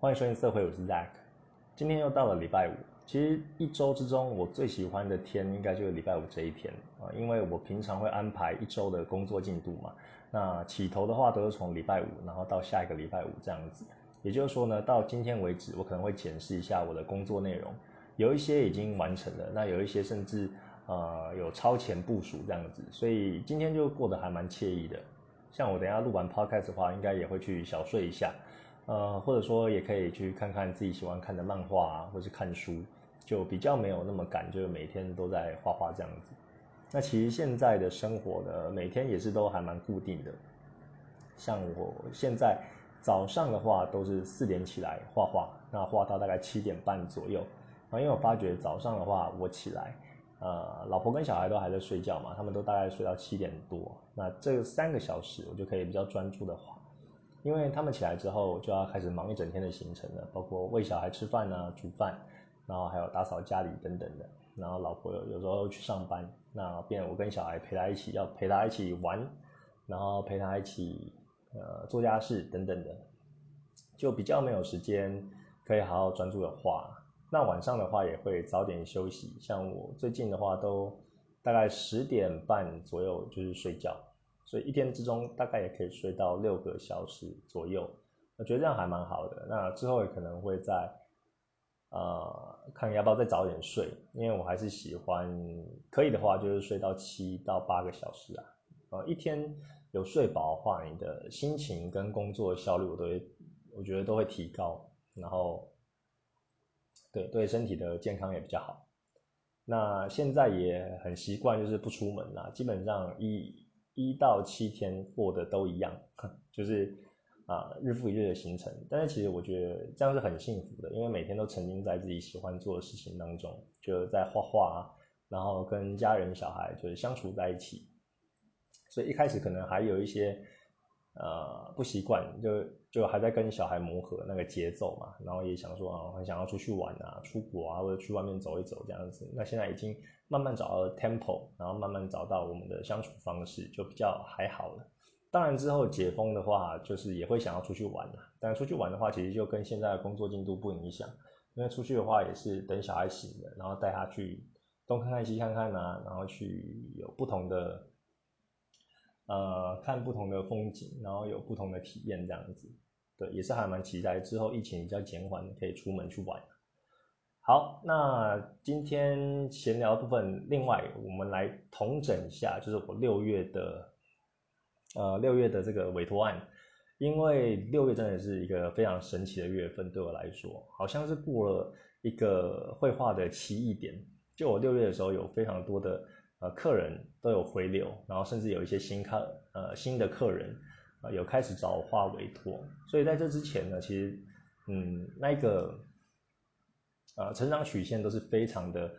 欢迎收听社会，我是 Zack。今天又到了礼拜五，其实一周之中我最喜欢的天应该就是礼拜五这一天啊，因为我平常会安排一周的工作进度嘛。那起头的话都是从礼拜五，然后到下一个礼拜五这样子。也就是说呢，到今天为止，我可能会检视一下我的工作内容，有一些已经完成了，那有一些甚至呃有超前部署这样子，所以今天就过得还蛮惬意的。像我等下录完 podcast 的话，应该也会去小睡一下，呃，或者说也可以去看看自己喜欢看的漫画啊，或是看书，就比较没有那么赶，就是每天都在画画这样子。那其实现在的生活呢，每天也是都还蛮固定的。像我现在早上的话，都是四点起来画画，那画到大概七点半左右。啊，因为我发觉早上的话，我起来，呃，老婆跟小孩都还在睡觉嘛，他们都大概睡到七点多。那这三个小时，我就可以比较专注的画，因为他们起来之后，就要开始忙一整天的行程了，包括喂小孩吃饭啊、煮饭，然后还有打扫家里等等的。然后老婆有有时候去上班，那变我跟小孩陪他一起，要陪他一起玩，然后陪他一起呃做家事等等的，就比较没有时间可以好好专注的画。那晚上的话也会早点休息，像我最近的话都大概十点半左右就是睡觉，所以一天之中大概也可以睡到六个小时左右，我觉得这样还蛮好的。那之后也可能会在呃看要不要再早点睡，因为我还是喜欢可以的话就是睡到七到八个小时啊，呃一天有睡饱的话，你的心情跟工作效率我都会我觉得都会提高，然后。对对，身体的健康也比较好。那现在也很习惯，就是不出门啦，基本上一一到七天过得都一样，就是啊日复一日的行程。但是其实我觉得这样是很幸福的，因为每天都沉浸在自己喜欢做的事情当中，就在画画，然后跟家人小孩就是相处在一起。所以一开始可能还有一些。呃，不习惯，就就还在跟小孩磨合那个节奏嘛，然后也想说啊，很想要出去玩啊，出国啊，或者去外面走一走这样子。那现在已经慢慢找到了 tempo，然后慢慢找到我们的相处方式，就比较还好了。当然之后解封的话，就是也会想要出去玩啊。但出去玩的话，其实就跟现在的工作进度不影响，因为出去的话也是等小孩醒了，然后带他去东看看西看看啊，然后去有不同的。呃，看不同的风景，然后有不同的体验，这样子，对，也是还蛮期待之后疫情比较减缓，可以出门去玩。好，那今天闲聊部分，另外我们来统整一下，就是我六月的，呃，六月的这个委托案，因为六月真的是一个非常神奇的月份，对我来说，好像是过了一个绘画的奇异点，就我六月的时候有非常多的。呃，客人都有回流，然后甚至有一些新客，呃，新的客人，呃，有开始找我画委托。所以在这之前呢，其实，嗯，那个，呃，成长曲线都是非常的，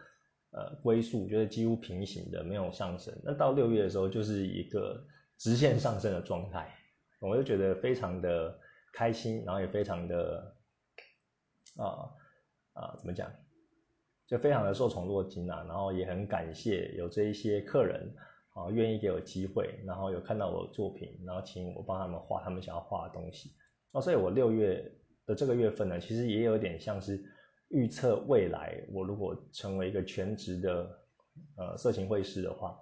呃，龟速，就是几乎平行的，没有上升。那到六月的时候，就是一个直线上升的状态，我就觉得非常的开心，然后也非常的，啊，啊，怎么讲？就非常的受宠若惊啊，然后也很感谢有这一些客人啊，愿意给我机会，然后有看到我的作品，然后请我帮他们画他们想要画的东西。哦，所以我六月的这个月份呢，其实也有点像是预测未来，我如果成为一个全职的呃色情绘师的话，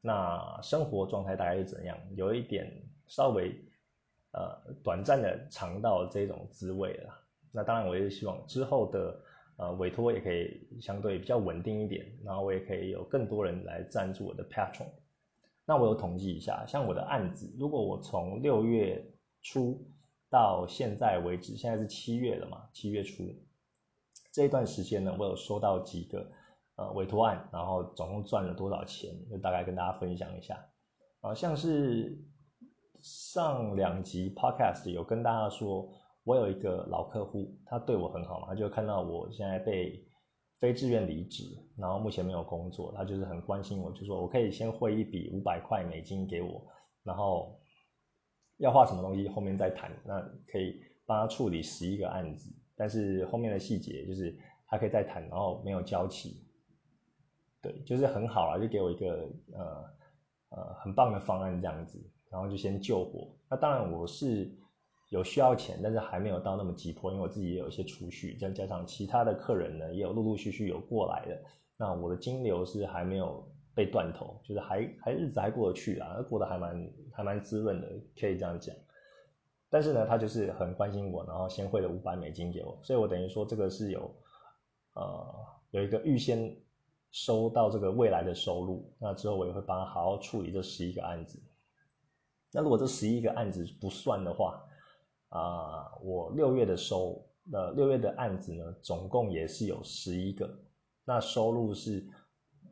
那生活状态大概是怎样？有一点稍微呃短暂的尝到这种滋味了。那当然，我也是希望之后的。呃，委托也可以相对比较稳定一点，然后我也可以有更多人来赞助我的 Patron。那我有统计一下，像我的案子，如果我从六月初到现在为止，现在是七月了嘛，七月初这一段时间呢，我有收到几个呃委托案，然后总共赚了多少钱，就大概跟大家分享一下。啊，像是上两集 Podcast 有跟大家说。我有一个老客户，他对我很好嘛，他就看到我现在被非自愿离职，然后目前没有工作，他就是很关心我，就说我可以先汇一笔五百块美金给我，然后要画什么东西后面再谈，那可以帮他处理十一个案子，但是后面的细节就是他可以再谈，然后没有交期，对，就是很好啊，就给我一个呃呃很棒的方案这样子，然后就先救火。那当然我是。有需要钱，但是还没有到那么急迫，因为我自己也有一些储蓄，再加上其他的客人呢，也有陆陆续续有过来的，那我的金流是还没有被断头，就是还还日子还过得去啊，过得还蛮还蛮滋润的，可以这样讲。但是呢，他就是很关心我，然后先汇了五百美金给我，所以我等于说这个是有，呃，有一个预先收到这个未来的收入，那之后我也会帮他好好处理这十一个案子。那如果这十一个案子不算的话，啊，我六月的收，呃，六月的案子呢，总共也是有十一个，那收入是，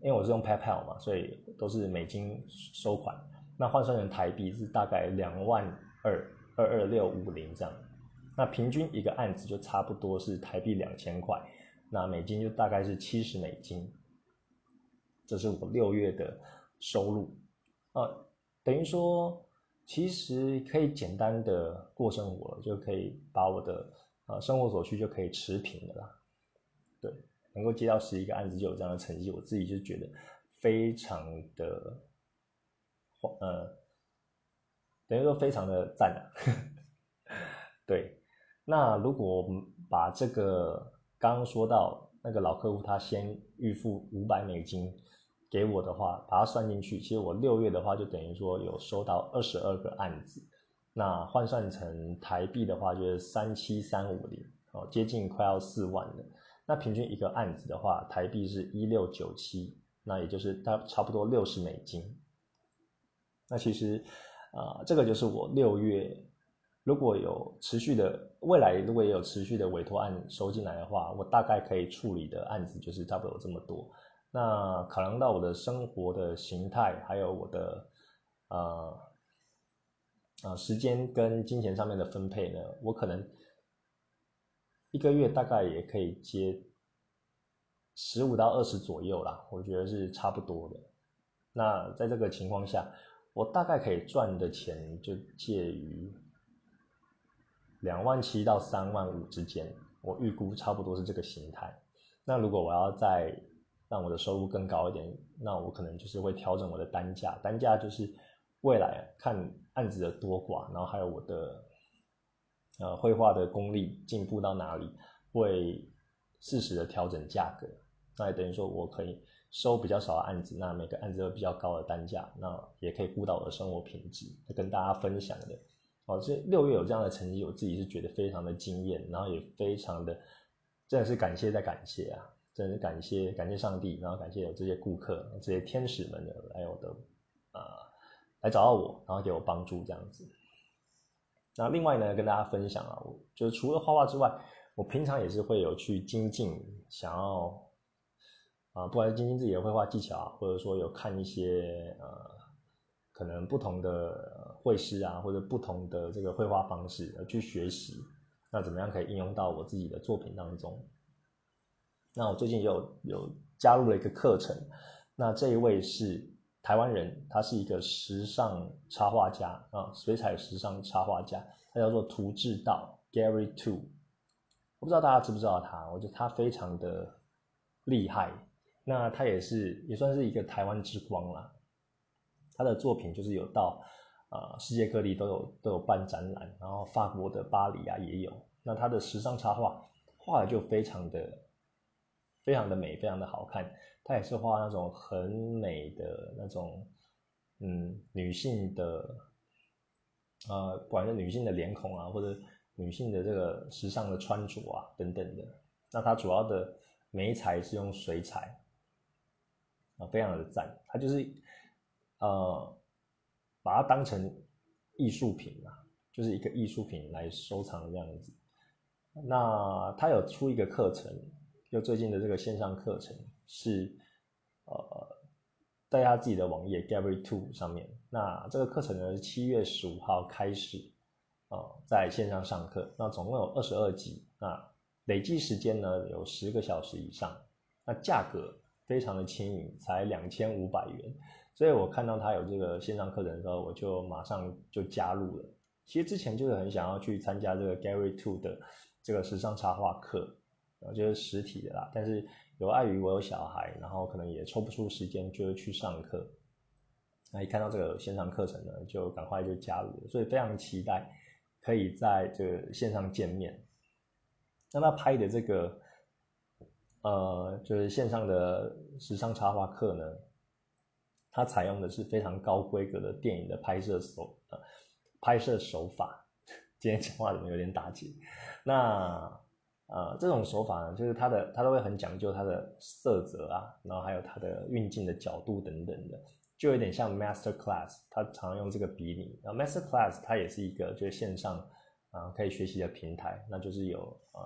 因为我是用 PayPal 嘛，所以都是美金收款，那换算成台币是大概两万二。二二六五零这样，那平均一个案子就差不多是台币两千块，那美金就大概是七十美金，这是我六月的收入，呃，等于说其实可以简单的过生活，就可以把我的呃生活所需就可以持平的啦，对，能够接到十一个案子就有这样的成绩，我自己就觉得非常的，呃。等于说非常的赞啊，对。那如果我们把这个刚刚说到那个老客户他先预付五百美金给我的话，把它算进去，其实我六月的话就等于说有收到二十二个案子，那换算成台币的话就是三七三五零哦，接近快要四万了。那平均一个案子的话，台币是一六九七，那也就是大差不多六十美金。那其实。啊，这个就是我六月如果有持续的未来，如果也有持续的委托案收进来的话，我大概可以处理的案子就是差不多有这么多。那考量到我的生活的形态，还有我的呃呃时间跟金钱上面的分配呢，我可能一个月大概也可以接十五到二十左右啦，我觉得是差不多的。那在这个情况下。我大概可以赚的钱就介于两万七到三万五之间，我预估差不多是这个形态。那如果我要在让我的收入更高一点，那我可能就是会调整我的单价，单价就是未来看案子的多寡，然后还有我的呃绘画的功力进步到哪里，会适时的调整价格。那也等于说我可以。收比较少的案子，那每个案子有比较高的单价，那也可以顾到我的生活品质，跟大家分享的。哦，这六月有这样的成绩，我自己是觉得非常的惊艳，然后也非常的，真的是感谢再感谢啊，真的是感谢感谢上帝，然后感谢有这些顾客、这些天使们的来我的，呃，来找到我，然后给我帮助这样子。那另外呢，跟大家分享啊，就是除了画画之外，我平常也是会有去精进，想要。啊，不管是精进自己的绘画技巧，或者说有看一些呃，可能不同的绘师啊，或者不同的这个绘画方式而去学习，那怎么样可以应用到我自己的作品当中？那我最近有有加入了一个课程，那这一位是台湾人，他是一个时尚插画家啊，水彩时尚插画家，他叫做涂志道 Gary Two，我不知道大家知不知道他，我觉得他非常的厉害。那他也是也算是一个台湾之光啦，他的作品就是有到啊世界各地都有都有办展览，然后法国的巴黎啊也有。那他的时尚插画画的就非常的非常的美，非常的好看。他也是画那种很美的那种嗯女性的呃不管是女性的脸孔啊，或者女性的这个时尚的穿着啊等等的。那他主要的眉材是用水彩。啊，非常的赞，他就是，呃，把它当成艺术品啊，就是一个艺术品来收藏这样子。那他有出一个课程，就最近的这个线上课程是，呃，在他自己的网页 Gary Two 上面。那这个课程呢是七月十五号开始，呃，在线上上课。那总共有二十二集，那累计时间呢有十个小时以上。那价格。非常的轻盈，才两千五百元，所以我看到他有这个线上课程的时候，我就马上就加入了。其实之前就是很想要去参加这个 Gary Two 的这个时尚插画课，然后就是实体的啦。但是有碍于我有小孩，然后可能也抽不出时间就是去上课。那一看到这个线上课程呢，就赶快就加入了，所以非常期待可以在这个线上见面。那他拍的这个，呃，就是线上的时尚插画课呢，他采用的是非常高规格的电影的拍摄手呃拍摄手法。今天讲话怎么有点打结？那呃这种手法呢，就是它的它都会很讲究它的色泽啊，然后还有它的运镜的角度等等的，就有点像 Master Class，他常用这个比拟。然后 Master Class 它也是一个就是线上。啊，可以学习的平台，那就是有呃，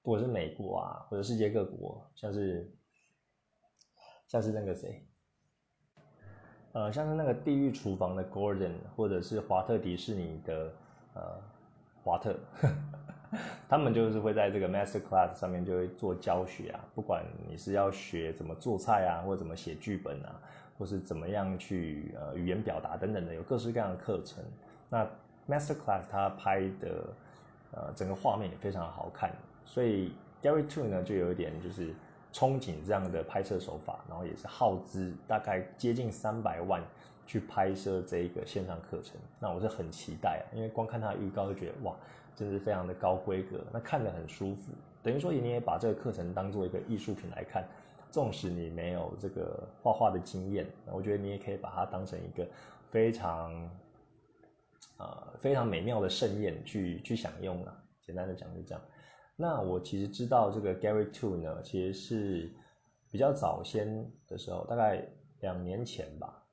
不管是美国啊，或者世界各国，像是像是那个谁，呃，像是那个地狱厨房的 Gordon，或者是华特迪士尼的呃华特，他们就是会在这个 Master Class 上面就会做教学啊，不管你是要学怎么做菜啊，或者怎么写剧本啊，或是怎么样去呃语言表达等等的，有各式各样的课程，那。Master Class 他拍的呃整个画面也非常好看，所以 Gary Two 呢就有一点就是憧憬这样的拍摄手法，然后也是耗资大概接近三百万去拍摄这一个线上课程。那我是很期待啊，因为光看他的预告就觉得哇，真的是非常的高规格，那看得很舒服。等于说你也把这个课程当做一个艺术品来看，纵使你没有这个画画的经验，我觉得你也可以把它当成一个非常。呃，非常美妙的盛宴去去享用啊。简单的讲就这样。那我其实知道这个 Gary Two 呢，其实是比较早先的时候，大概两年前吧。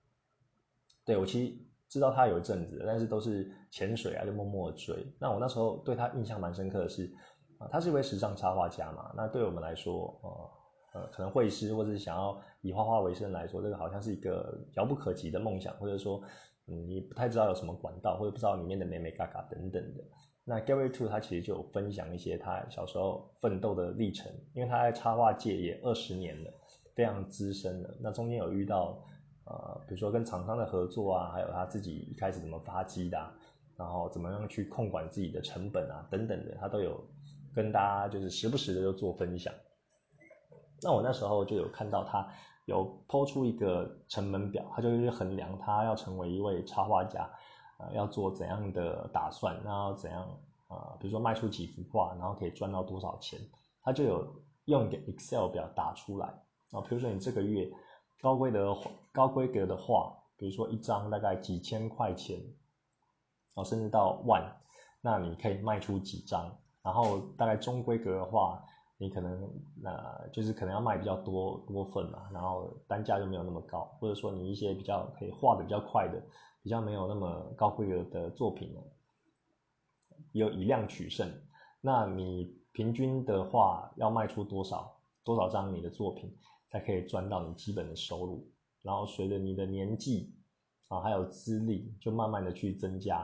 对我其实知道他有一阵子，但是都是潜水啊，就默默追。那我那时候对他印象蛮深刻的是，啊，他是一位时尚插画家嘛。那对我们来说，呃呃，可能绘师或者是想要以画画为生来说，这个好像是一个遥不可及的梦想，或者说。你不太知道有什么管道，或者不知道里面的美美嘎嘎等等的。那 Gary Two 他其实就有分享一些他小时候奋斗的历程，因为他在插画界也二十年了，非常资深了。那中间有遇到呃，比如说跟厂商的合作啊，还有他自己一开始怎么发迹的，然后怎么样去控管自己的成本啊等等的，他都有跟大家就是时不时的就做分享。那我那时候就有看到他。有抛出一个成本表，他就是衡量他要成为一位插画家，呃，要做怎样的打算，然后怎样啊，比如说卖出几幅画，然后可以赚到多少钱，他就有用一个 Excel 表打出来啊，比如说你这个月高规格高规格的画，比如说一张大概几千块钱，哦，甚至到万，那你可以卖出几张，然后大概中规格的话。你可能呃就是可能要卖比较多多份嘛，然后单价就没有那么高，或者说你一些比较可以画的比较快的，比较没有那么高规格的作品呢，有以量取胜。那你平均的话要卖出多少多少张你的作品才可以赚到你基本的收入？然后随着你的年纪啊还有资历，就慢慢的去增加，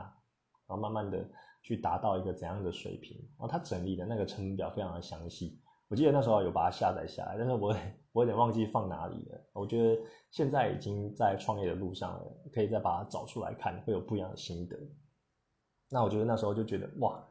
然后慢慢的去达到一个怎样的水平？然后他整理的那个成本表非常的详细。我记得那时候有把它下载下来，但是我我有点忘记放哪里了。我觉得现在已经在创业的路上了，可以再把它找出来看，会有不一样的心得。那我觉得那时候就觉得哇，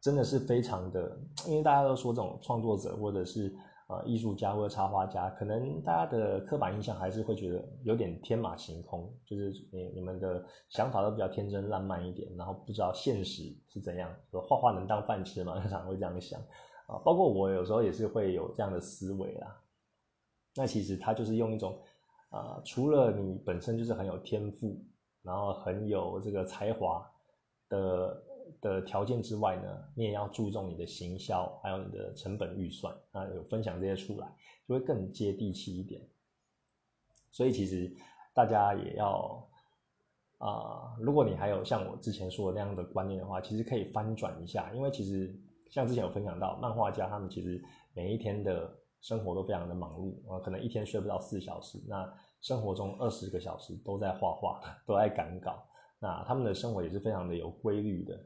真的是非常的，因为大家都说这种创作者或者是呃艺术家或者插画家，可能大家的刻板印象还是会觉得有点天马行空，就是你你们的想法都比较天真烂漫一点，然后不知道现实是怎样，说画画能当饭吃吗？常常会这样想。啊，包括我有时候也是会有这样的思维啦。那其实他就是用一种，啊，除了你本身就是很有天赋，然后很有这个才华的的条件之外呢，你也要注重你的行销，还有你的成本预算啊，有分享这些出来，就会更接地气一点。所以其实大家也要，啊，如果你还有像我之前说的那样的观念的话，其实可以翻转一下，因为其实。像之前有分享到，漫画家他们其实每一天的生活都非常的忙碌啊，可能一天睡不到四小时，那生活中二十个小时都在画画，都在赶稿，那他们的生活也是非常的有规律的，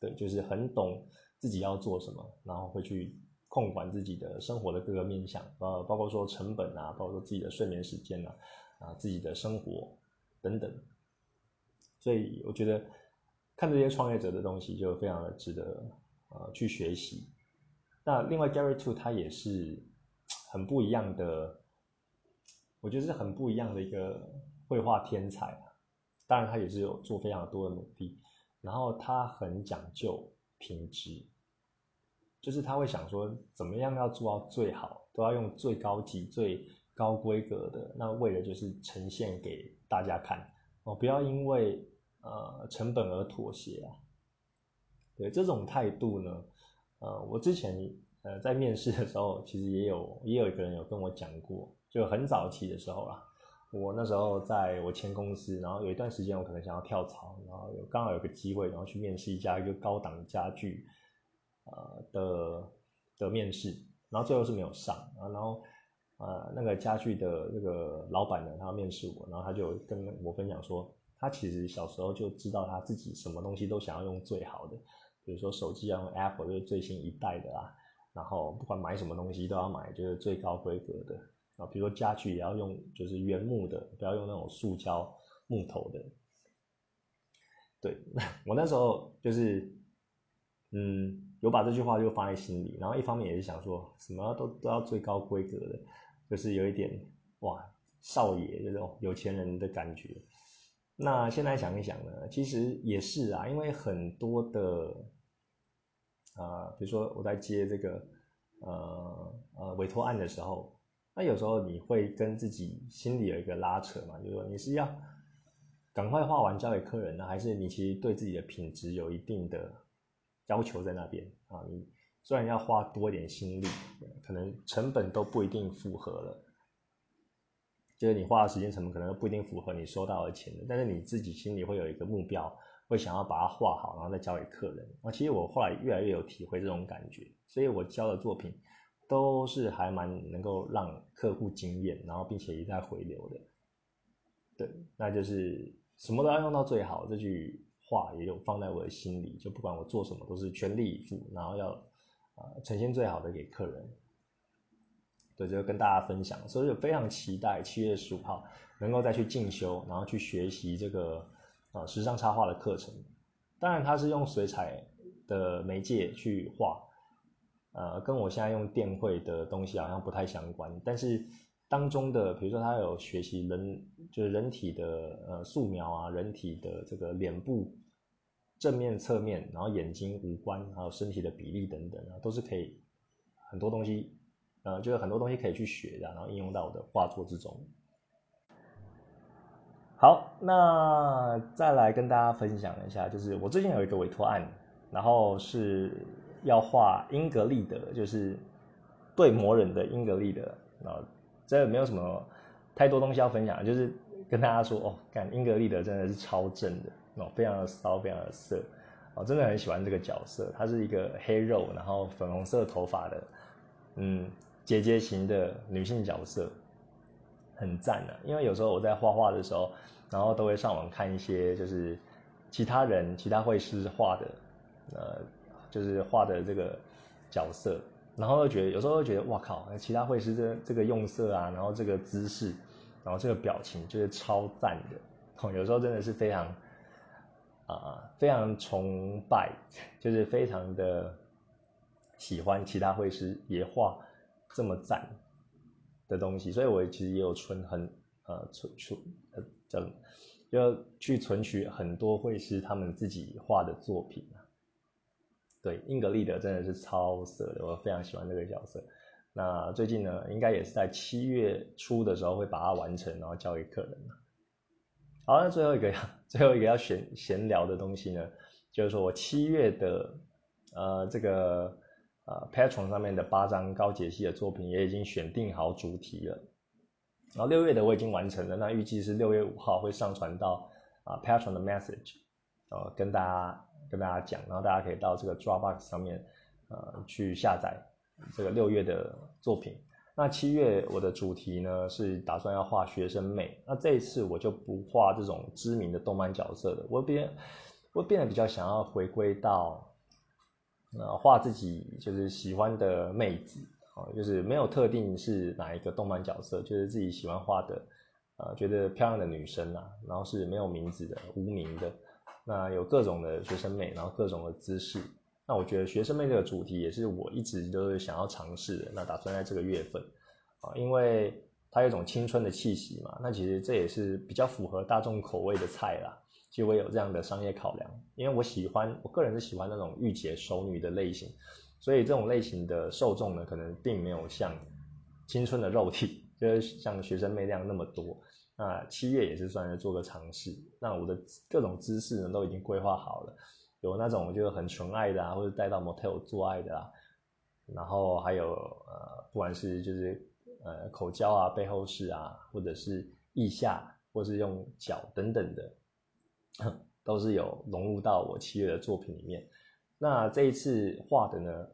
对，就是很懂自己要做什么，然后会去控管自己的生活的各个面向，呃，包括说成本啊，包括说自己的睡眠时间啊，啊，自己的生活等等，所以我觉得。看这些创业者的东西，就非常的值得呃去学习。那另外，Gary Two 他也是很不一样的，我觉得是很不一样的一个绘画天才。当然，他也是有做非常多的努力。然后他很讲究品质，就是他会想说怎么样要做到最好，都要用最高级、最高规格的，那为了就是呈现给大家看哦，不要因为呃成本而妥协啊。对这种态度呢，呃，我之前呃在面试的时候，其实也有也有一个人有跟我讲过，就很早期的时候啦。我那时候在我前公司，然后有一段时间我可能想要跳槽，然后有刚好有个机会，然后去面试一家一个高档家具，呃的的面试，然后最后是没有上啊，然后呃那个家具的那个老板呢，他要面试我，然后他就跟我分享说，他其实小时候就知道他自己什么东西都想要用最好的，比如说手机要用 Apple 就是最新一代的啊，然后不管买什么东西都要买就是最高规格的。啊，比如说家具也要用，就是原木的，不要用那种塑胶木头的。对，我那时候就是，嗯，有把这句话就放在心里，然后一方面也是想说，什么都都要最高规格的，就是有一点哇，少爷这种有钱人的感觉。那现在想一想呢，其实也是啊，因为很多的，啊，比如说我在接这个呃呃委托案的时候。那有时候你会跟自己心里有一个拉扯嘛，就是说你是要赶快画完交给客人呢，还是你其实对自己的品质有一定的要求在那边啊？你虽然要花多一点心力，可能成本都不一定符合了，就是你花的时间成本可能不一定符合你收到的钱，但是你自己心里会有一个目标，会想要把它画好，然后再交给客人。啊，其实我后来越来越有体会这种感觉，所以我交的作品。都是还蛮能够让客户惊艳，然后并且一再回流的，对，那就是什么都要用到最好。这句话也有放在我的心里，就不管我做什么都是全力以赴，然后要啊呈现最好的给客人。对，就跟大家分享，所以非常期待七月十五号能够再去进修，然后去学习这个啊时尚插画的课程。当然，它是用水彩的媒介去画。呃，跟我现在用电绘的东西好像不太相关，但是当中的，比如说他有学习人，就是人体的呃素描啊，人体的这个脸部正面、侧面，然后眼睛、五官，还有身体的比例等等啊，都是可以很多东西，呃，就是很多东西可以去学的，然后应用到我的画作之中。好，那再来跟大家分享一下，就是我最近有一个委托案，然后是。要画英格丽德，就是对魔人的英格丽德，然后这没有什么太多东西要分享，就是跟大家说哦，看英格丽德真的是超正的哦，非常的骚，非常的色哦，真的很喜欢这个角色，她是一个黑肉，然后粉红色头发的，嗯，姐姐型的女性角色，很赞啊！因为有时候我在画画的时候，然后都会上网看一些就是其他人、其他绘师画的，呃。就是画的这个角色，然后又觉得有时候会觉得哇靠，其他绘师这这个用色啊，然后这个姿势，然后这个表情就是超赞的，有时候真的是非常啊非常崇拜，就是非常的喜欢其他绘师也画这么赞的东西，所以我其实也有存很呃存存呃叫什么，要去存取很多绘师他们自己画的作品啊。对，英格丽德真的是超色的，我非常喜欢这个角色。那最近呢，应该也是在七月初的时候会把它完成，然后交给客人好，那最后一个，最后一个要闲闲聊的东西呢，就是说我七月的呃这个呃 Patron 上面的八张高解析的作品也已经选定好主题了。然后六月的我已经完成了，那预计是六月五号会上传到啊 Patron 的 Message，呃跟大家。跟大家讲，然后大家可以到这个 Dropbox 上面，呃，去下载这个六月的作品。那七月我的主题呢是打算要画学生妹，那这一次我就不画这种知名的动漫角色的，我变我变得比较想要回归到，呃，画自己就是喜欢的妹子，哦，就是没有特定是哪一个动漫角色，就是自己喜欢画的，呃，觉得漂亮的女生啊，然后是没有名字的，无名的。那有各种的学生妹，然后各种的姿势。那我觉得学生妹这个主题也是我一直都是想要尝试的。那打算在这个月份啊，因为它有一种青春的气息嘛。那其实这也是比较符合大众口味的菜啦。其实我有这样的商业考量，因为我喜欢，我个人是喜欢那种御姐熟女的类型，所以这种类型的受众呢，可能并没有像青春的肉体，就是像学生妹那样那么多。那七月也是算是做个尝试，那我的各种姿势呢都已经规划好了，有那种就是很纯爱的啊，或者带到 motel 做爱的啊，然后还有呃，不管是就是呃口交啊、背后式啊，或者是腋下，或是用脚等等的。都是有融入到我七月的作品里面。那这一次画的呢，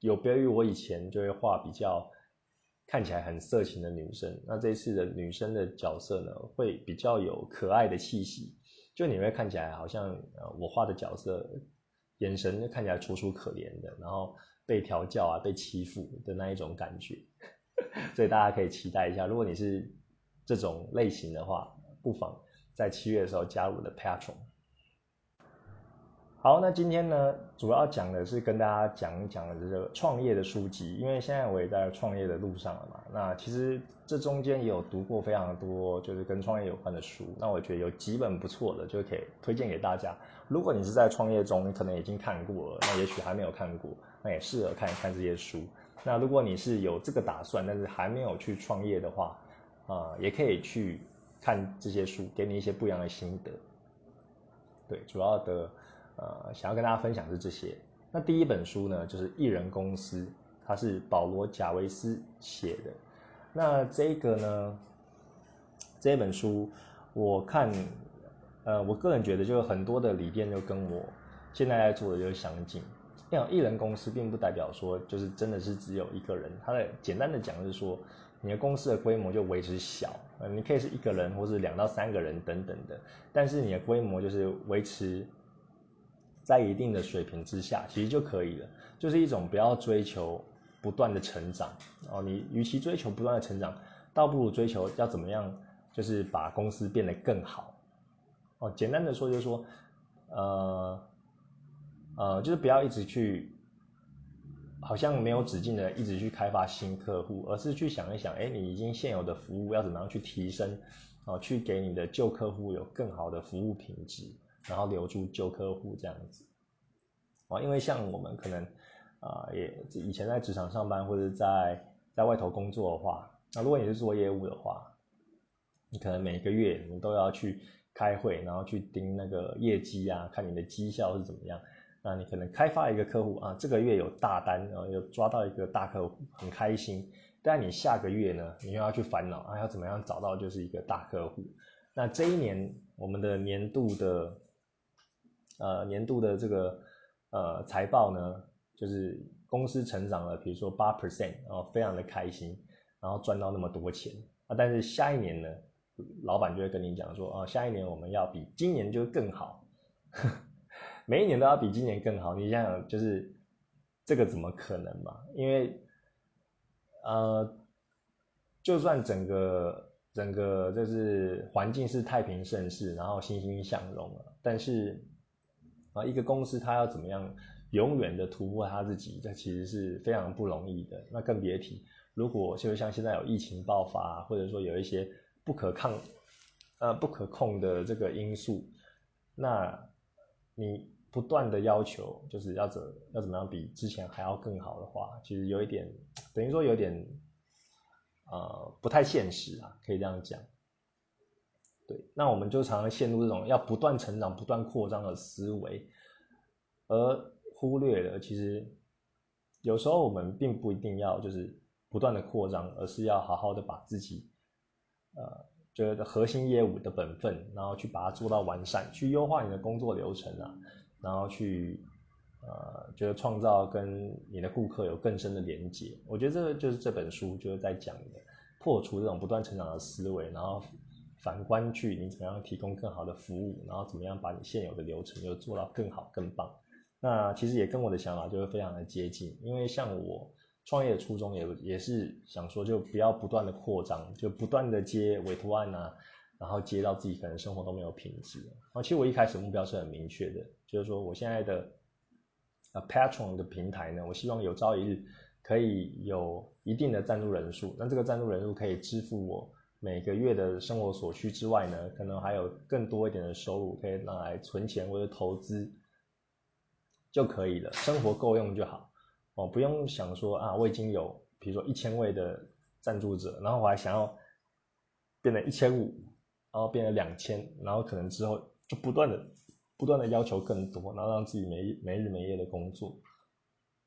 有别于我以前就会画比较看起来很色情的女生。那这次的女生的角色呢，会比较有可爱的气息，就你会看起来好像呃我画的角色眼神看起来楚楚可怜的，然后被调教啊、被欺负的那一种感觉。所以大家可以期待一下，如果你是这种类型的话，不妨。在七月的时候加入我的 Patron。好，那今天呢，主要讲的是跟大家讲一讲这个创业的书籍，因为现在我也在创业的路上了嘛。那其实这中间也有读过非常多，就是跟创业有关的书。那我觉得有几本不错的，就可以推荐给大家。如果你是在创业中，你可能已经看过了，那也许还没有看过，那也适合看一看这些书。那如果你是有这个打算，但是还没有去创业的话，啊，也可以去。看这些书，给你一些不一样的心得。对，主要的呃，想要跟大家分享是这些。那第一本书呢，就是《艺人公司》，它是保罗·贾维斯写的。那这个呢，这本书我看，呃，我个人觉得，就很多的理念就跟我现在在做的就相近。那艺人公司并不代表说就是真的是只有一个人，它的简单的讲是说。你的公司的规模就维持小，呃，你可以是一个人，或是两到三个人等等的，但是你的规模就是维持在一定的水平之下，其实就可以了。就是一种不要追求不断的成长哦，你与其追求不断的成长，倒不如追求要怎么样，就是把公司变得更好。哦，简单的说就是说，呃，呃，就是不要一直去。好像没有止境的一直去开发新客户，而是去想一想，哎，你已经现有的服务要怎么样去提升，哦，去给你的旧客户有更好的服务品质，然后留住旧客户这样子，啊，因为像我们可能啊，也以前在职场上班或者在在外头工作的话，那如果你是做业务的话，你可能每个月你都要去开会，然后去盯那个业绩啊，看你的绩效是怎么样。那你可能开发一个客户啊，这个月有大单，然后又抓到一个大客户，很开心。但你下个月呢，你又要去烦恼啊，要怎么样找到就是一个大客户？那这一年我们的年度的呃年度的这个呃财报呢，就是公司成长了，比如说八 percent，然后非常的开心，然后赚到那么多钱啊。但是下一年呢，老板就会跟你讲说啊，下一年我们要比今年就更好。每一年都要比今年更好，你想想，就是这个怎么可能嘛？因为，呃，就算整个整个就是环境是太平盛世，然后欣欣向荣了，但是啊，一个公司它要怎么样永远的突破它自己，这其实是非常不容易的。那更别提，如果就像现在有疫情爆发，或者说有一些不可抗呃不可控的这个因素，那你。不断的要求就是要怎要怎么样比之前还要更好的话，其实有一点等于说有点呃不太现实啊，可以这样讲。对，那我们就常常陷入这种要不断成长、不断扩张的思维，而忽略了其实有时候我们并不一定要就是不断的扩张，而是要好好的把自己呃就是核心业务的本分，然后去把它做到完善，去优化你的工作流程啊。然后去，呃，觉得创造跟你的顾客有更深的连接，我觉得这个就是这本书就是在讲的，破除这种不断成长的思维，然后反观去你怎么样提供更好的服务，然后怎么样把你现有的流程又做到更好更棒。那其实也跟我的想法就是非常的接近，因为像我创业的初衷也也是想说，就不要不断的扩张，就不断的接委托案啊。然后接到自己可能生活都没有品质啊，其实我一开始目标是很明确的，就是说我现在的呃 Patron 的平台呢，我希望有朝一日可以有一定的赞助人数，那这个赞助人数可以支付我每个月的生活所需之外呢，可能还有更多一点的收入可以拿来存钱或者投资就可以了，生活够用就好哦，不用想说啊，我已经有比如说一千位的赞助者，然后我还想要变成一千五，然后变成两千，然后可能之后就不断的不断的要求更多，然后让自己没没日没夜的工作。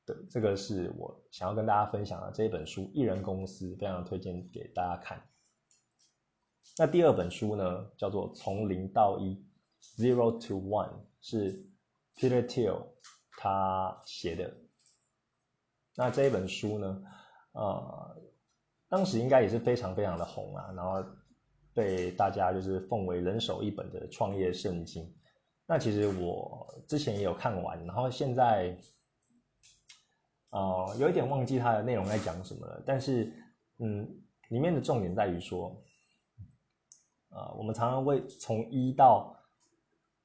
对，这个是我想要跟大家分享的这一本书《艺人公司》，非常推荐给大家看。那第二本书呢，叫做《从零到一》（Zero to One），是 Peter Thiel 他写的。那这一本书呢，呃，当时应该也是非常非常的红啊，然后被大家就是奉为人手一本的创业圣经。那其实我之前也有看完，然后现在，呃，有一点忘记它的内容在讲什么了。但是，嗯，里面的重点在于说，呃，我们常常会从一到，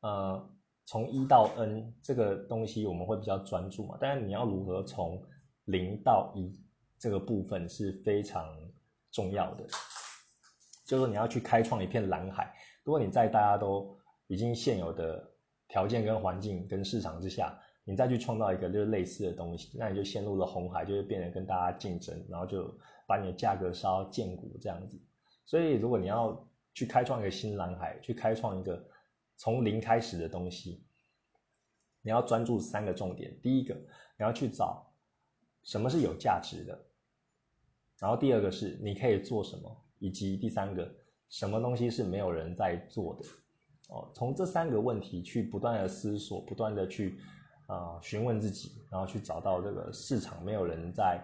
呃，从一到 n 这个东西我们会比较专注嘛。但是你要如何从零到一这个部分是非常重要的，就是说你要去开创一片蓝海。如果你在大家都已经现有的条件跟环境跟市场之下，你再去创造一个就是类似的东西，那你就陷入了红海，就会变得跟大家竞争，然后就把你的价格烧见骨这样子。所以，如果你要去开创一个新蓝海，去开创一个从零开始的东西，你要专注三个重点。第一个，你要去找什么是有价值的，然后第二个是你可以做什么，以及第三个，什么东西是没有人在做的。哦，从这三个问题去不断的思索，不断的去啊询问自己，然后去找到这个市场没有人在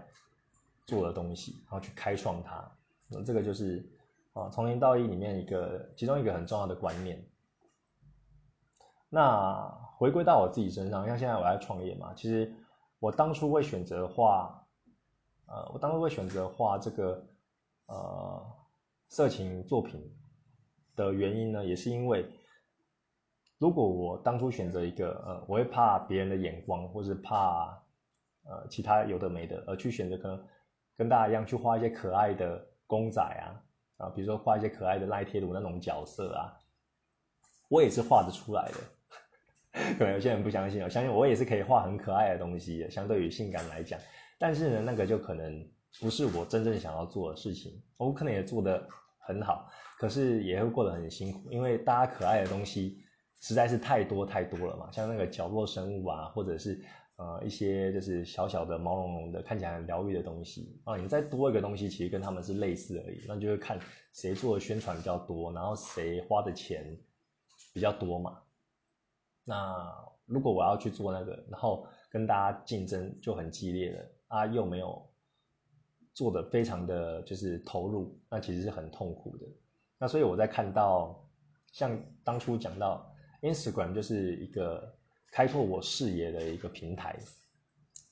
做的东西，然后去开创它。那这个就是啊从零到一里面一个其中一个很重要的观念。那回归到我自己身上，像现在我在创业嘛，其实我当初会选择画，呃，我当初会选择画这个呃色情作品的原因呢，也是因为。如果我当初选择一个呃，我会怕别人的眼光，或是怕呃其他有的没的，而去选择可能跟大家一样去画一些可爱的公仔啊啊，比如说画一些可爱的赖贴图那种角色啊，我也是画得出来的。可能有些人不相信，我相信我也是可以画很可爱的东西，相对于性感来讲。但是呢，那个就可能不是我真正想要做的事情。我可能也做得很好，可是也会过得很辛苦，因为大家可爱的东西。实在是太多太多了嘛，像那个角落生物啊，或者是呃一些就是小小的毛茸茸的看起来很疗愈的东西啊，你再多一个东西，其实跟他们是类似而已，那就是看谁做的宣传比较多，然后谁花的钱比较多嘛。那如果我要去做那个，然后跟大家竞争就很激烈了啊，又没有做的非常的就是投入，那其实是很痛苦的。那所以我在看到像当初讲到。Instagram 就是一个开拓我视野的一个平台，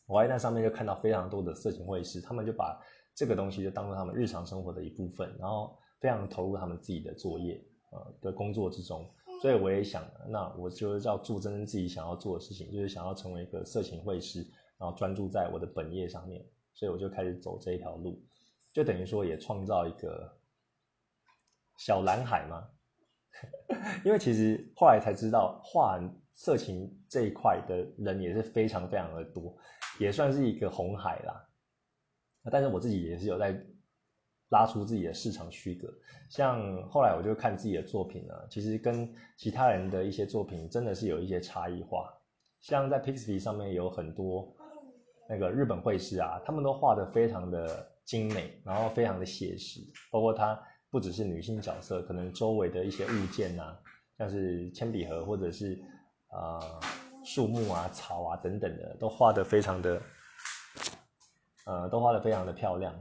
我在那上面就看到非常多的色情会师，他们就把这个东西就当做他们日常生活的一部分，然后非常投入他们自己的作业呃的工作之中。所以我也想，那我就是要做真正自己想要做的事情，就是想要成为一个色情会师，然后专注在我的本业上面。所以我就开始走这一条路，就等于说也创造一个小蓝海嘛。因为其实后来才知道，画色情这一块的人也是非常非常的多，也算是一个红海啦。但是我自己也是有在拉出自己的市场区隔。像后来我就看自己的作品呢，其实跟其他人的一些作品真的是有一些差异化。像在 Pixie 上面有很多那个日本绘师啊，他们都画的非常的精美，然后非常的写实，包括他。不只是女性角色，可能周围的一些物件呐，像是铅笔盒或者是啊树木啊、草啊等等的，都画的非常的，呃，都画的非常的漂亮，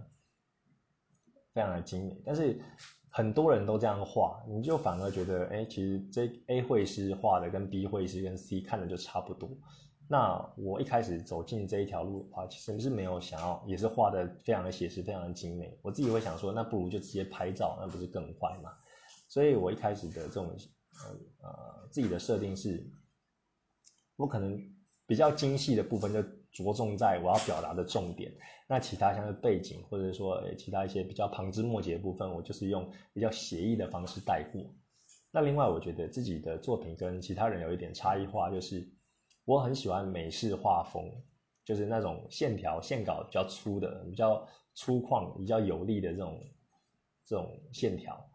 非常的精美。但是很多人都这样画，你就反而觉得，哎，其实这 A 绘师画的跟 B 绘师跟 C 看的就差不多。那我一开始走进这一条路的话，其实是没有想要，也是画的非常的写实，非常的精美。我自己会想说，那不如就直接拍照，那不是更快吗？所以我一开始的这种呃呃自己的设定是，我可能比较精细的部分就着重在我要表达的重点。那其他像是背景或者说其他一些比较旁枝末节的部分，我就是用比较写意的方式带过。那另外，我觉得自己的作品跟其他人有一点差异化，就是我很喜欢美式画风，就是那种线条线稿比较粗的、比较粗犷、比较有力的这种这种线条。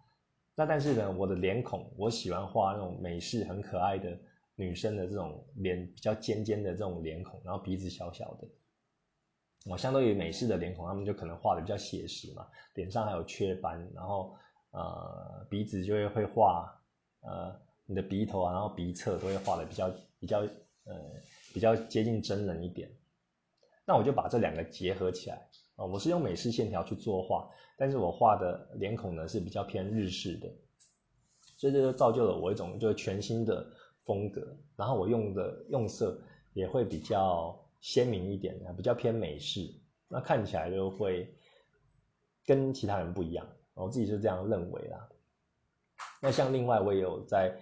那但是呢，我的脸孔，我喜欢画那种美式很可爱的女生的这种脸，比较尖尖的这种脸孔，然后鼻子小小的。我相对于美式的脸孔，他们就可能画的比较写实嘛，脸上还有雀斑，然后呃鼻子就会会画呃你的鼻头啊，然后鼻侧都会画的比较比较呃比较接近真人一点。那我就把这两个结合起来啊，我是用美式线条去作画，但是我画的脸孔呢是比较偏日式的，所以这就造就了我一种就是全新的风格，然后我用的用色也会比较。鲜明一点的，比较偏美式，那看起来就会跟其他人不一样。我自己是这样认为啦。那像另外，我也有在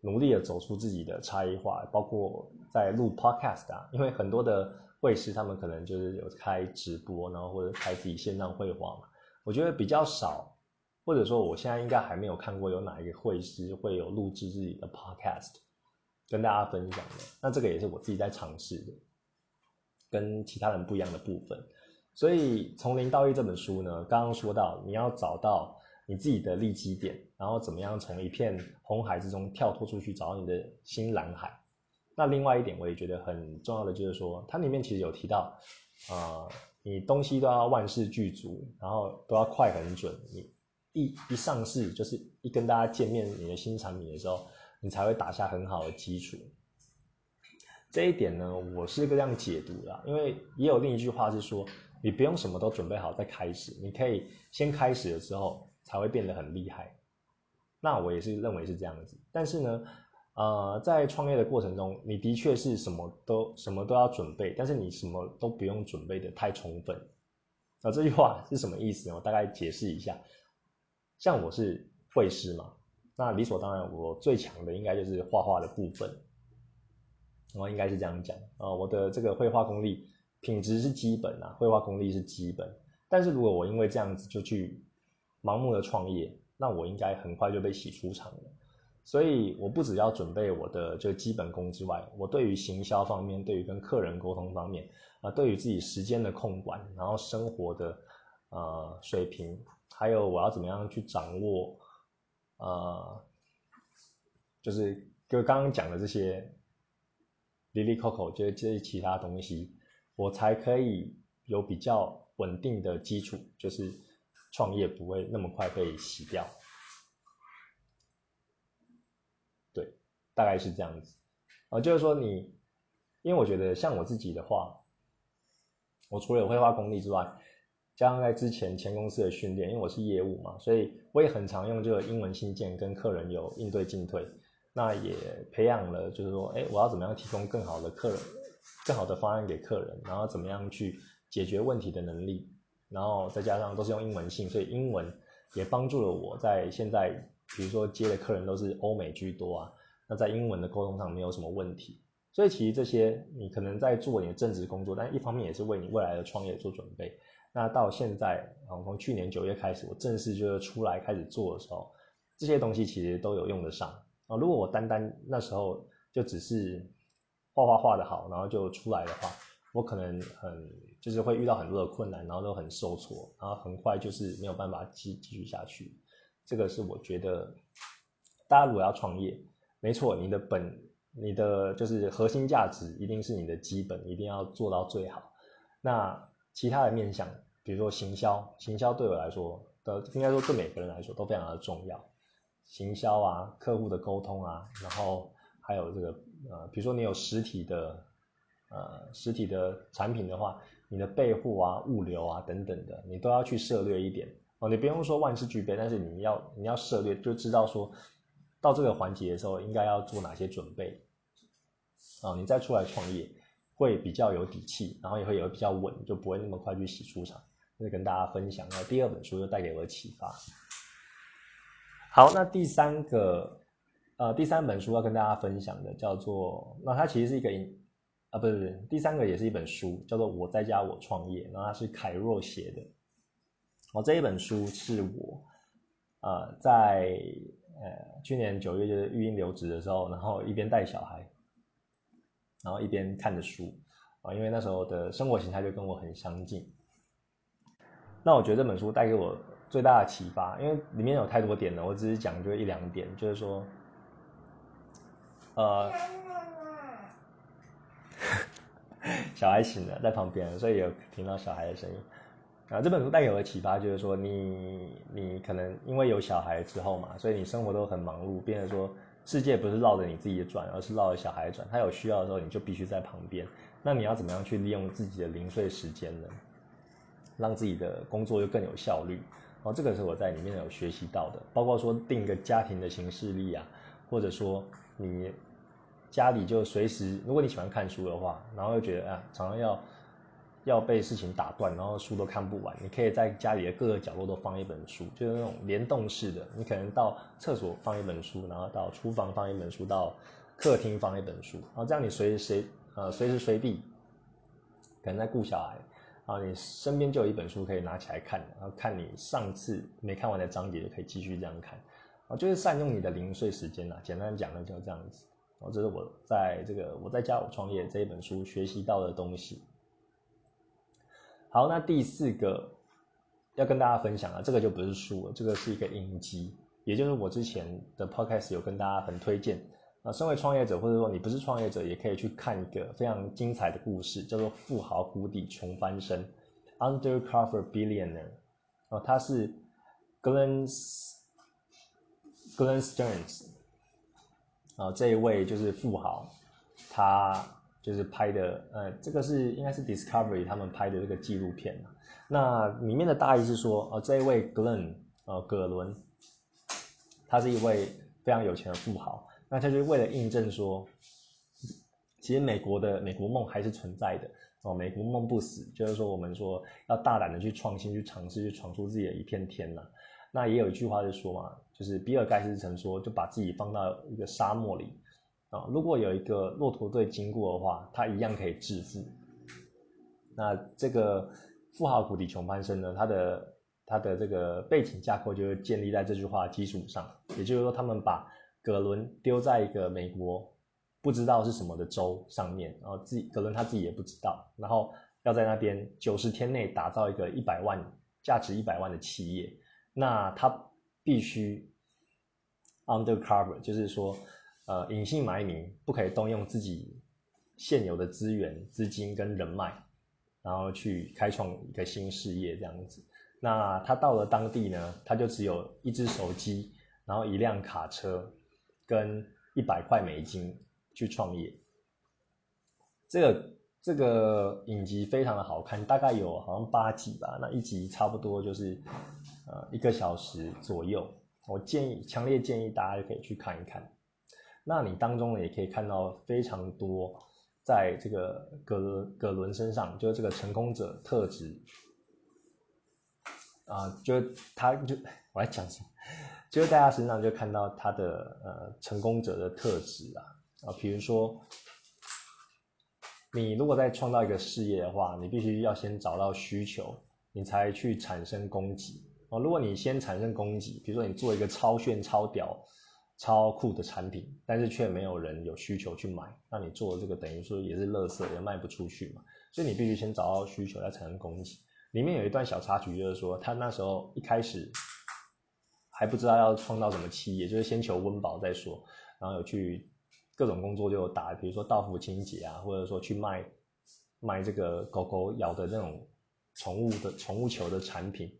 努力的走出自己的差异化，包括在录 podcast 啊，因为很多的会师他们可能就是有开直播，然后或者开自己线上绘画嘛。我觉得比较少，或者说我现在应该还没有看过有哪一个会师会有录制自己的 podcast 跟大家分享的。那这个也是我自己在尝试的。跟其他人不一样的部分，所以《从零到一》这本书呢，刚刚说到你要找到你自己的利基点，然后怎么样从一片红海之中跳脱出去，找到你的新蓝海。那另外一点我也觉得很重要的就是说，它里面其实有提到，啊，你东西都要万事俱足，然后都要快很准。你一一上市，就是一跟大家见面你的新产品的时候，你才会打下很好的基础。这一点呢，我是个这样解读的，因为也有另一句话是说，你不用什么都准备好再开始，你可以先开始的时候才会变得很厉害。那我也是认为是这样子，但是呢，呃，在创业的过程中，你的确是什么都什么都要准备，但是你什么都不用准备的太充分。啊，这句话是什么意思呢？我大概解释一下。像我是会师嘛，那理所当然，我最强的应该就是画画的部分。我应该是这样讲啊，我的这个绘画功力品质是基本啊，绘画功力是基本。但是如果我因为这样子就去盲目的创业，那我应该很快就被洗出场了。所以我不只要准备我的就基本功之外，我对于行销方面，对于跟客人沟通方面啊，对于自己时间的控管，然后生活的呃水平，还有我要怎么样去掌握呃，就是就刚刚讲的这些。Lily Coco 就是这些其他东西，我才可以有比较稳定的基础，就是创业不会那么快被洗掉。对，大概是这样子。啊，就是说你，因为我觉得像我自己的话，我除了有绘画功力之外，加上在之前前公司的训练，因为我是业务嘛，所以我也很常用这个英文信件跟客人有应对进退。那也培养了，就是说，哎，我要怎么样提供更好的客人，更好的方案给客人，然后怎么样去解决问题的能力，然后再加上都是用英文信，所以英文也帮助了我在现在，比如说接的客人都是欧美居多啊，那在英文的沟通上没有什么问题。所以其实这些你可能在做你的正职工作，但一方面也是为你未来的创业做准备。那到现在，啊，从去年九月开始，我正式就是出来开始做的时候，这些东西其实都有用得上。啊，如果我单单那时候就只是画画画的好，然后就出来的话，我可能很就是会遇到很多的困难，然后都很受挫，然后很快就是没有办法继继续下去。这个是我觉得大家如果要创业，没错，你的本你的就是核心价值一定是你的基本，一定要做到最好。那其他的面向，比如说行销，行销对我来说的应该说对每个人来说都非常的重要。行销啊，客户的沟通啊，然后还有这个呃，比如说你有实体的呃实体的产品的话，你的备货啊、物流啊等等的，你都要去涉略一点哦。你不用说万事俱备，但是你要你要涉略，就知道说到这个环节的时候应该要做哪些准备啊。你再出来创业会比较有底气，然后也会有比较稳，就不会那么快去洗出场。这是跟大家分享。然后第二本书就带给我启发。好，那第三个，呃，第三本书要跟大家分享的叫做，那它其实是一个啊，不是不是，第三个也是一本书，叫做《我在家我创业》，然后它是凯若写的。我这一本书是我，呃，在呃去年九月就是育婴留职的时候，然后一边带小孩，然后一边看着书啊，因为那时候的生活形态就跟我很相近。那我觉得这本书带给我最大的启发，因为里面有太多点了，我只是讲就一两点，就是说，呃。小孩醒了，在旁边，所以有听到小孩的声音。啊，这本书带给我的启发就是说，你你可能因为有小孩之后嘛，所以你生活都很忙碌，变得说世界不是绕着你自己转，而是绕着小孩转。他有需要的时候，你就必须在旁边。那你要怎么样去利用自己的零碎时间呢？让自己的工作又更有效率？哦，这个是我在里面有学习到的，包括说定个家庭的形式力啊，或者说你。家里就随时，如果你喜欢看书的话，然后又觉得啊，常常要要被事情打断，然后书都看不完，你可以在家里的各个角落都放一本书，就是那种联动式的。你可能到厕所放一本书，然后到厨房放一本书，到客厅放一本书，然后这样你随随呃随时随地，可能在顾小孩啊，你身边就有一本书可以拿起来看，然后看你上次没看完的章节就可以继续这样看，啊，就是善用你的零碎时间呐。简单讲呢，就是这样子。哦这是我在这个我在家我创业这一本书学习到的东西。好，那第四个要跟大家分享啊，这个就不是书了，这个是一个影集，也就是我之前的 podcast 有跟大家很推荐啊。身为创业者或者说你不是创业者，也可以去看一个非常精彩的故事，叫做《富豪谷底穷翻身》（Undercover Billionaire）。哦，他是 Glenn Glenn Stearns。啊，这一位就是富豪，他就是拍的，呃，这个是应该是 Discovery 他们拍的这个纪录片那里面的大意是说，呃，这一位 Glenn，呃，葛伦，他是一位非常有钱的富豪。那他就为了印证说，其实美国的美国梦还是存在的哦，美国梦不死，就是说我们说要大胆的去创新，去尝试，去闯出自己的一片天呐。那也有一句话是说嘛，就是比尔盖茨曾说，就把自己放到一个沙漠里啊，如果有一个骆驼队经过的话，他一样可以致富。那这个富豪谷底穷翻身呢，他的他的这个背景架构就是建立在这句话基础上，也就是说，他们把葛伦丢在一个美国不知道是什么的州上面，然后自己葛伦他自己也不知道，然后要在那边九十天内打造一个一百万价值一百万的企业。那他必须 undercover，就是说，呃，隐姓埋名，不可以动用自己现有的资源、资金跟人脉，然后去开创一个新事业这样子。那他到了当地呢，他就只有一只手机，然后一辆卡车，跟一百块美金去创业。这个这个影集非常的好看，大概有好像八集吧，那一集差不多就是。呃，一个小时左右，我建议，强烈建议大家可以去看一看。那你当中呢，也可以看到非常多在这个葛葛伦身上，就是这个成功者特质啊，就他就我来讲什么，就是在他身上就看到他的呃成功者的特质啊啊，比如说，你如果在创造一个事业的话，你必须要先找到需求，你才去产生供给。哦，如果你先产生供给，比如说你做一个超炫、超屌、超酷的产品，但是却没有人有需求去买，那你做这个等于说也是垃圾，也卖不出去嘛。所以你必须先找到需求，再产生供给。里面有一段小插曲，就是说他那时候一开始还不知道要创造什么企业，就是先求温饱再说，然后有去各种工作就有打，比如说道服清洁啊，或者说去卖卖这个狗狗咬的那种宠物的宠物球的产品。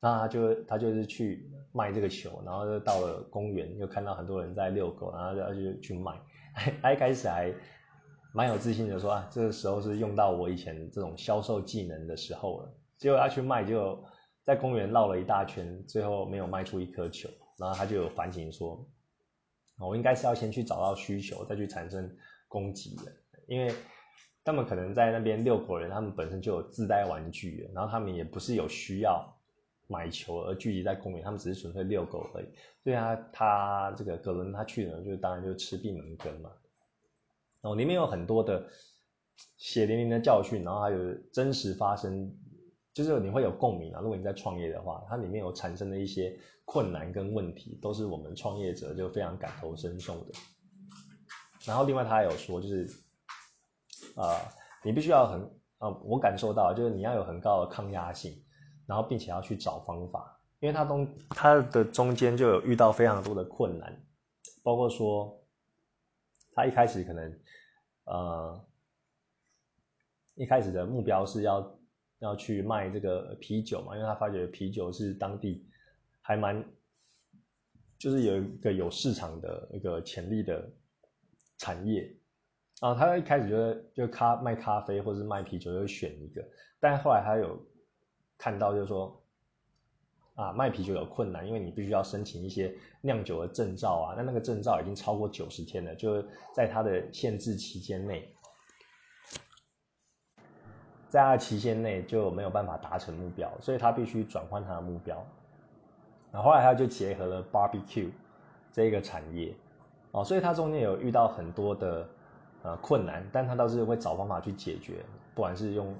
那他就他就是去卖这个球，然后就到了公园，又看到很多人在遛狗，然后就就去卖。他一开始还蛮有自信的说啊，这个时候是用到我以前这种销售技能的时候了。结果他去卖，就在公园绕了一大圈，最后没有卖出一颗球。然后他就有反省说，我应该是要先去找到需求，再去产生供给的，因为他们可能在那边遛狗人，他们本身就有自带玩具，然后他们也不是有需要。买球而聚集在公园，他们只是纯粹遛狗而已。所以他他这个葛伦他去呢，就是当然就是吃闭门羹嘛。然后里面有很多的血淋淋的教训，然后还有真实发生，就是你会有共鸣啊。如果你在创业的话，它里面有产生的一些困难跟问题，都是我们创业者就非常感同身受的。然后另外他还有说，就是啊，你必须要很啊，我感受到就是你要有很高的抗压性，然后并且要去找方法，因为他中他的中间就有遇到非常多的困难，包括说他一开始可能呃。一开始的目标是要要去卖这个啤酒嘛，因为他发觉啤酒是当地还蛮就是有一个有市场的一个潜力的产业啊。他一开始觉得就咖卖咖啡或者是卖啤酒就选一个，但后来他有看到就是说啊卖啤酒有困难，因为你必须要申请一些酿酒的证照啊，那那个证照已经超过九十天了，就是在它的限制期间内。在它的期限内就没有办法达成目标，所以他必须转换他的目标。然后后来他就结合了 barbecue 这个产业，哦，所以他中间有遇到很多的呃困难，但他倒是会找方法去解决，不管是用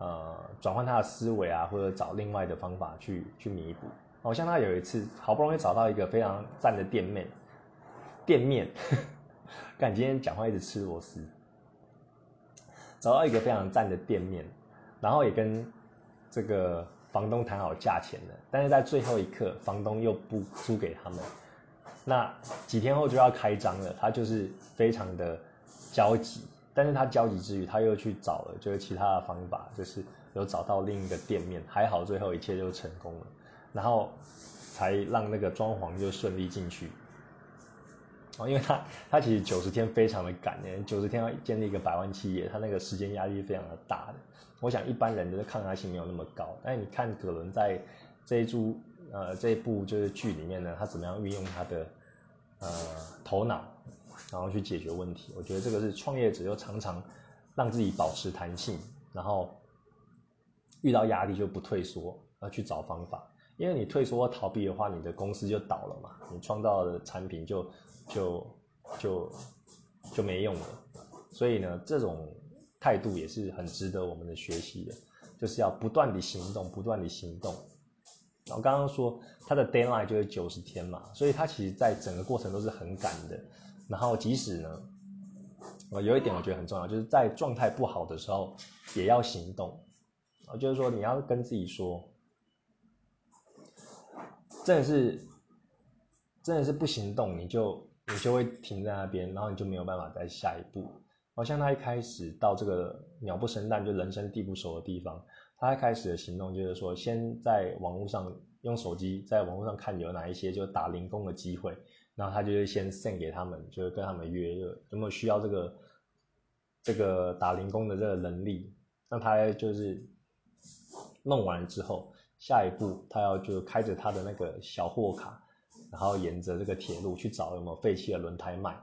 呃转换他的思维啊，或者找另外的方法去去弥补。好像他有一次好不容易找到一个非常赞的店面，店面，看今天讲话一直吃螺丝。找到一个非常赞的店面，然后也跟这个房东谈好价钱了，但是在最后一刻，房东又不租给他们。那几天后就要开张了，他就是非常的焦急，但是他焦急之余，他又去找了就是其他的方法，就是有找到另一个店面，还好最后一切就成功了，然后才让那个装潢就顺利进去。哦，因为他 他其实九十天非常的赶呢，九十天要建立一个百万企业，他那个时间压力非常的大的。我想一般人的抗压性没有那么高，但是你看葛伦在这一出呃这一部就是剧里面呢，他怎么样运用他的呃头脑，然后去解决问题。我觉得这个是创业者又常常让自己保持弹性，然后遇到压力就不退缩，要去找方法。因为你退缩或逃避的话，你的公司就倒了嘛，你创造的产品就。就就就没用了，所以呢，这种态度也是很值得我们的学习的，就是要不断的行动，不断的行动。然后刚刚说他的 deadline 就是九十天嘛，所以他其实在整个过程都是很赶的。然后即使呢，我有一点我觉得很重要，就是在状态不好的时候也要行动。啊，就是说你要跟自己说，真的是真的是不行动你就。你就会停在那边，然后你就没有办法再下一步。好像他一开始到这个鸟不生蛋，就人生地不熟的地方，他一开始的行动就是说，先在网络上用手机在网络上看有哪一些就打零工的机会，然后他就是先 send 给他们，就是跟他们约，就有没有需要这个这个打零工的这个能力。那他就是弄完之后，下一步他要就开着他的那个小货卡。然后沿着这个铁路去找有没有废弃的轮胎卖，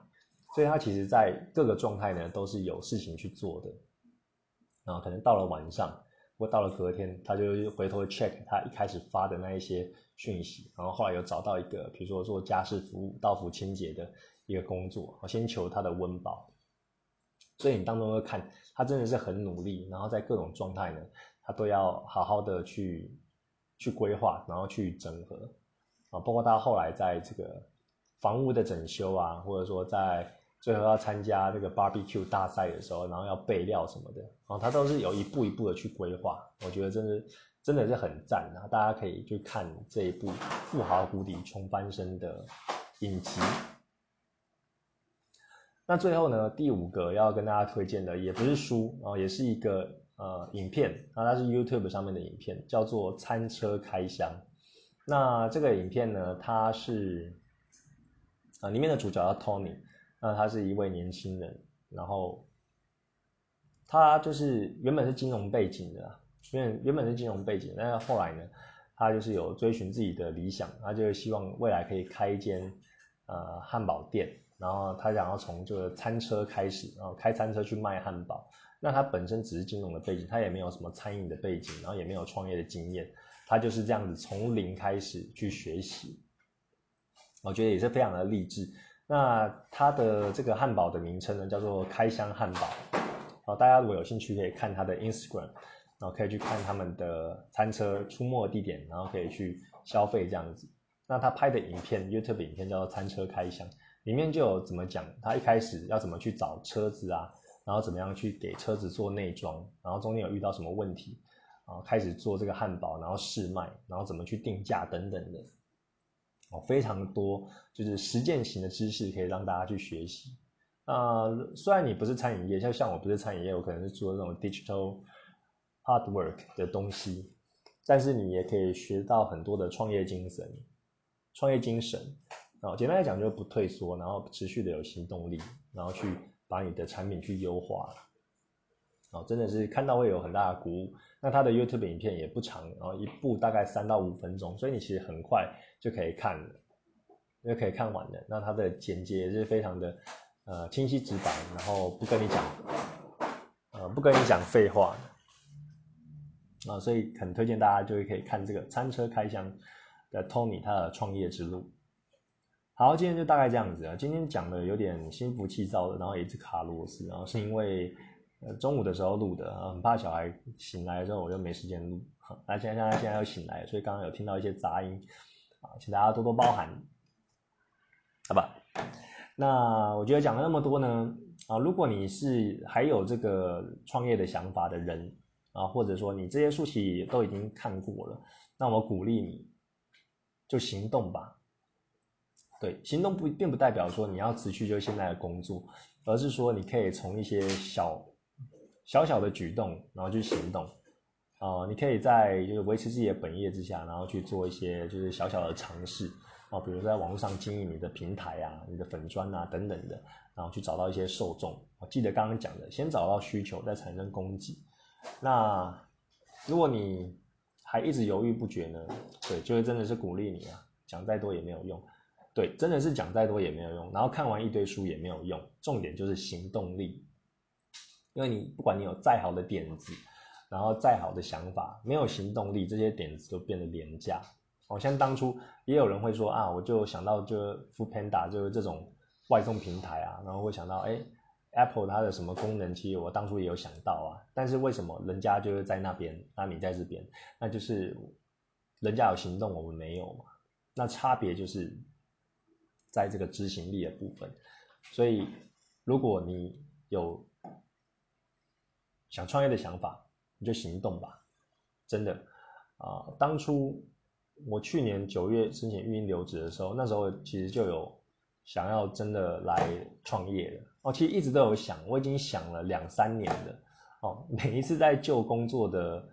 所以他其实在各个状态呢都是有事情去做的。然后可能到了晚上，不过到了隔天，他就回头 check 他一开始发的那一些讯息，然后后来有找到一个，比如说做家事服务、到府清洁的一个工作，我先求他的温饱。所以你当中会看他真的是很努力，然后在各种状态呢，他都要好好的去去规划，然后去整合。啊，包括他后来在这个房屋的整修啊，或者说在最后要参加这个 barbecue 大赛的时候，然后要备料什么的，啊，他都是有一步一步的去规划。我觉得真的真的是很赞啊！大家可以去看这一部《富豪谷底穷翻身》的影集。那最后呢，第五个要跟大家推荐的也不是书啊，也是一个呃影片啊，它是 YouTube 上面的影片，叫做《餐车开箱》。那这个影片呢，它是啊，里面的主角叫 Tony，那他是一位年轻人，然后他就是原本是金融背景的，原原本是金融背景，但是后来呢，他就是有追寻自己的理想，他就希望未来可以开一间呃汉堡店，然后他想要从这个餐车开始，然后开餐车去卖汉堡。那他本身只是金融的背景，他也没有什么餐饮的背景，然后也没有创业的经验。他就是这样子从零开始去学习，我觉得也是非常的励志。那他的这个汉堡的名称呢，叫做开箱汉堡啊，大家如果有兴趣可以看他的 Instagram，然后可以去看他们的餐车出没地点，然后可以去消费这样子。那他拍的影片 YouTube 影片叫做餐车开箱，里面就有怎么讲，他一开始要怎么去找车子啊，然后怎么样去给车子做内装，然后中间有遇到什么问题，啊，开始做这个汉堡，然后试卖，然后怎么去定价等等的。哦，非常多，就是实践型的知识可以让大家去学习。啊，虽然你不是餐饮业，像像我不是餐饮业，我可能是做这种 digital hard work 的东西，但是你也可以学到很多的创业精神，创业精神。啊，简单来讲就是不退缩，然后持续的有行动力，然后去把你的产品去优化。哦，真的是看到会有很大的鼓舞。那他的 YouTube 影片也不长，然后一部大概三到五分钟，所以你其实很快就可以看了，就可以看完了。那他的简介也是非常的呃清晰直白，然后不跟你讲呃不跟你讲废话啊，所以很推荐大家就可以看这个餐车开箱的 Tony 他的创业之路。好，今天就大概这样子啊。今天讲的有点心浮气躁的，然后也是卡螺丝，然后是因为。呃，中午的时候录的，很怕小孩醒来之后我就没时间录。那现在现在现在又醒来，所以刚刚有听到一些杂音啊，请大家多多包涵，好吧？那我觉得讲了那么多呢啊，如果你是还有这个创业的想法的人啊，或者说你这些书籍都已经看过了，那我鼓励你就行动吧。对，行动不并不代表说你要辞去就现在的工作，而是说你可以从一些小。小小的举动，然后去行动，啊，你可以在就是维持自己的本业之下，然后去做一些就是小小的尝试，啊，比如在网络上经营你的平台啊、你的粉砖啊等等的，然后去找到一些受众。我记得刚刚讲的，先找到需求，再产生供给。那如果你还一直犹豫不决呢？对，就是真的是鼓励你啊，讲再多也没有用。对，真的是讲再多也没有用，然后看完一堆书也没有用，重点就是行动力。因为你不管你有再好的点子，然后再好的想法，没有行动力，这些点子都变得廉价。好像当初也有人会说啊，我就想到就 Food Panda 就是这种外送平台啊，然后会想到哎，Apple 它的什么功能，其实我当初也有想到啊。但是为什么人家就是在那边，那你在这边，那就是人家有行动，我们没有嘛？那差别就是在这个执行力的部分。所以如果你有想创业的想法，你就行动吧，真的啊！当初我去年九月申请运营留职的时候，那时候其实就有想要真的来创业的哦。其实一直都有想，我已经想了两三年了哦。每一次在旧工作的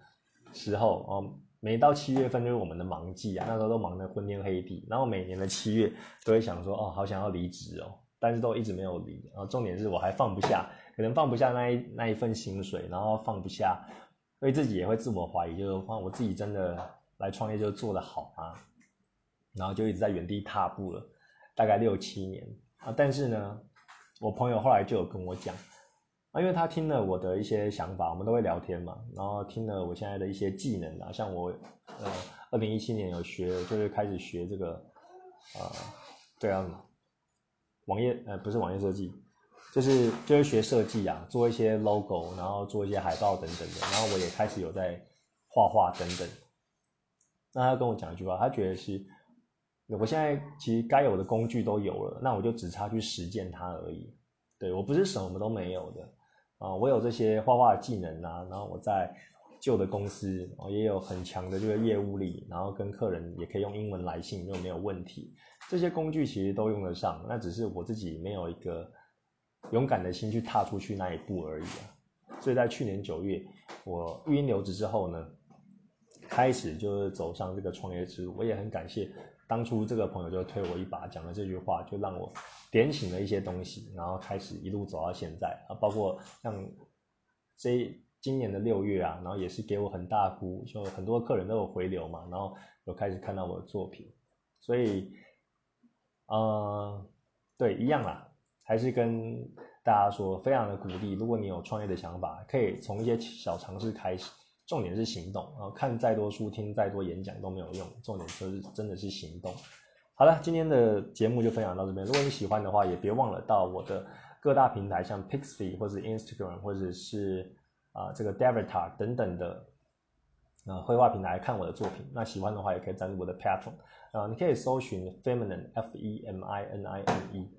时候哦，每到七月份就是我们的忙季啊，那时候都忙得昏天黑地。然后每年的七月都会想说哦，好想要离职哦，但是都一直没有离。然后重点是我还放不下。可能放不下那一那一份薪水，然后放不下，所以自己也会自我怀疑，就是说我自己真的来创业就做得好吗？然后就一直在原地踏步了，大概六七年啊。但是呢，我朋友后来就有跟我讲啊，因为他听了我的一些想法，我们都会聊天嘛，然后听了我现在的一些技能啊，像我呃，二零一七年有学，就是开始学这个啊，对啊，网页呃不是网页设计。就是就是学设计啊，做一些 logo，然后做一些海报等等的，然后我也开始有在画画等等。那他跟我讲一句话，他觉得是，我现在其实该有的工具都有了，那我就只差去实践它而已。对我不是什么都没有的啊，我有这些画画技能啊，然后我在旧的公司也有很强的这个业务力，然后跟客人也可以用英文来信又没有问题，这些工具其实都用得上，那只是我自己没有一个。勇敢的心去踏出去那一步而已啊！所以在去年九月，我育婴留职之后呢，开始就是走上这个创业之路。我也很感谢当初这个朋友就推我一把，讲了这句话，就让我点醒了一些东西，然后开始一路走到现在啊。包括像这今年的六月啊，然后也是给我很大鼓，就很多客人都有回流嘛，然后有开始看到我的作品，所以，呃，对，一样啦。还是跟大家说，非常的鼓励。如果你有创业的想法，可以从一些小尝试开始，重点是行动。然后看再多书，听再多演讲都没有用，重点就是真的是行动。好了，今天的节目就分享到这边。如果你喜欢的话，也别忘了到我的各大平台像 Pixie 或者 Instagram 或者是啊这个 d a v i t a 等等的啊绘画平台看我的作品。那喜欢的话也可以赞助我的 Patron 啊，你可以搜寻 Feminine F E M I N I N E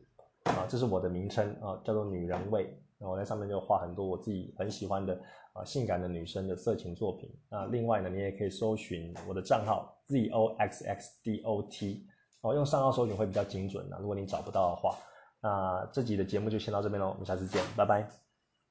啊，这是我的名称啊，叫做女人味。那我在上面就画很多我自己很喜欢的啊性感的女生的色情作品。那另外呢，你也可以搜寻我的账号 Z O X X D O T 哦，用上号搜寻会比较精准啊。如果你找不到的话，那这集的节目就先到这边喽，我们下次见，拜拜。